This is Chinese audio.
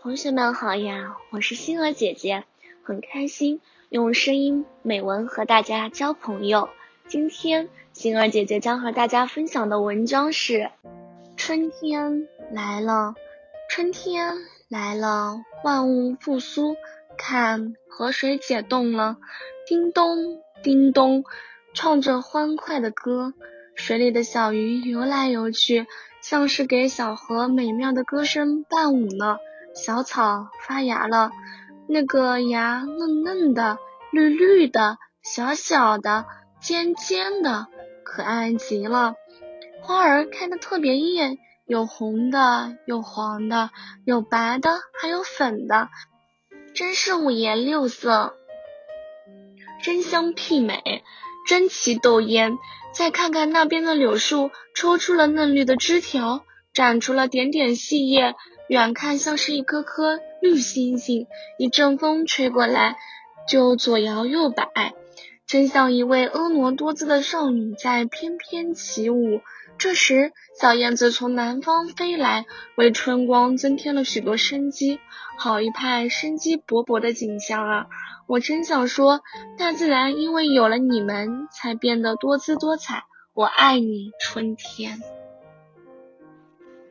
同学们好呀，我是星儿姐姐，很开心用声音美文和大家交朋友。今天星儿姐姐将和大家分享的文章是：春天来了，春天来了，万物复苏，看河水解冻了，叮咚叮咚，唱着欢快的歌，水里的小鱼游来游去，像是给小河美妙的歌声伴舞呢。小草发芽了，那个芽嫩嫩的、绿绿的、小小的、尖尖的，可爱极了。花儿开的特别艳，有红的，有黄的，有白的，还有粉的，真是五颜六色，真香媲美，争奇斗艳。再看看那边的柳树，抽出了嫩绿的枝条，长出了点点细叶。远看像是一颗颗绿星星，一阵风吹过来就左摇右摆，真像一位婀娜多姿的少女在翩翩起舞。这时，小燕子从南方飞来，为春光增添了许多生机，好一派生机勃勃的景象啊！我真想说，大自然因为有了你们，才变得多姿多彩。我爱你，春天。